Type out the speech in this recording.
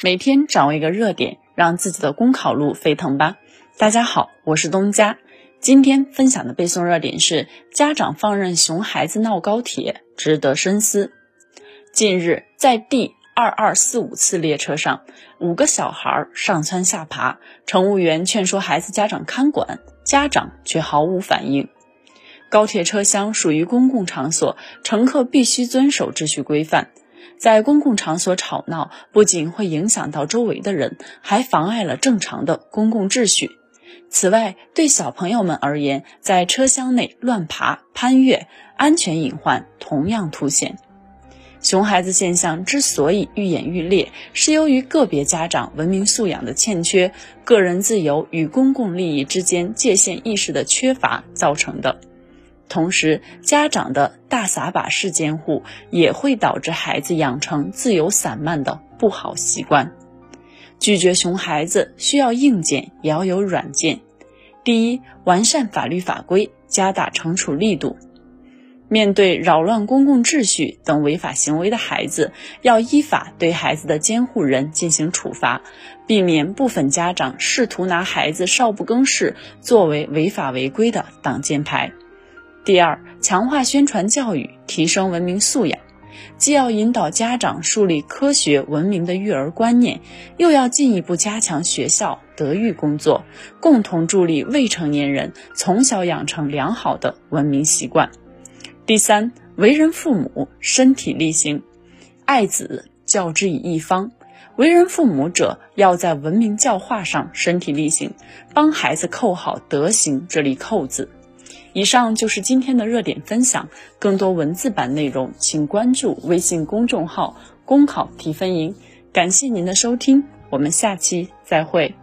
每天掌握一个热点，让自己的公考路沸腾吧！大家好，我是东家。今天分享的背诵热点是：家长放任熊孩子闹高铁，值得深思。近日，在第二二四五次列车上，五个小孩上蹿下爬，乘务员劝说孩子家长看管，家长却毫无反应。高铁车厢属于公共场所，乘客必须遵守秩序规范。在公共场所吵闹，不仅会影响到周围的人，还妨碍了正常的公共秩序。此外，对小朋友们而言，在车厢内乱爬、攀越，安全隐患同样凸显。熊孩子现象之所以愈演愈烈，是由于个别家长文明素养的欠缺、个人自由与公共利益之间界限意识的缺乏造成的。同时，家长的大撒把式监护也会导致孩子养成自由散漫的不好习惯。拒绝熊孩子需要硬件，也要有软件。第一，完善法律法规，加大惩处力度。面对扰乱公共秩序等违法行为的孩子，要依法对孩子的监护人进行处罚，避免部分家长试图拿孩子少不更事作为违法违规的挡箭牌。第二，强化宣传教育，提升文明素养，既要引导家长树立科学文明的育儿观念，又要进一步加强学校德育工作，共同助力未成年人从小养成良好的文明习惯。第三，为人父母身体力行，爱子教之以一方，为人父母者要在文明教化上身体力行，帮孩子扣好德行这粒扣子。以上就是今天的热点分享，更多文字版内容，请关注微信公众号“公考提分营”。感谢您的收听，我们下期再会。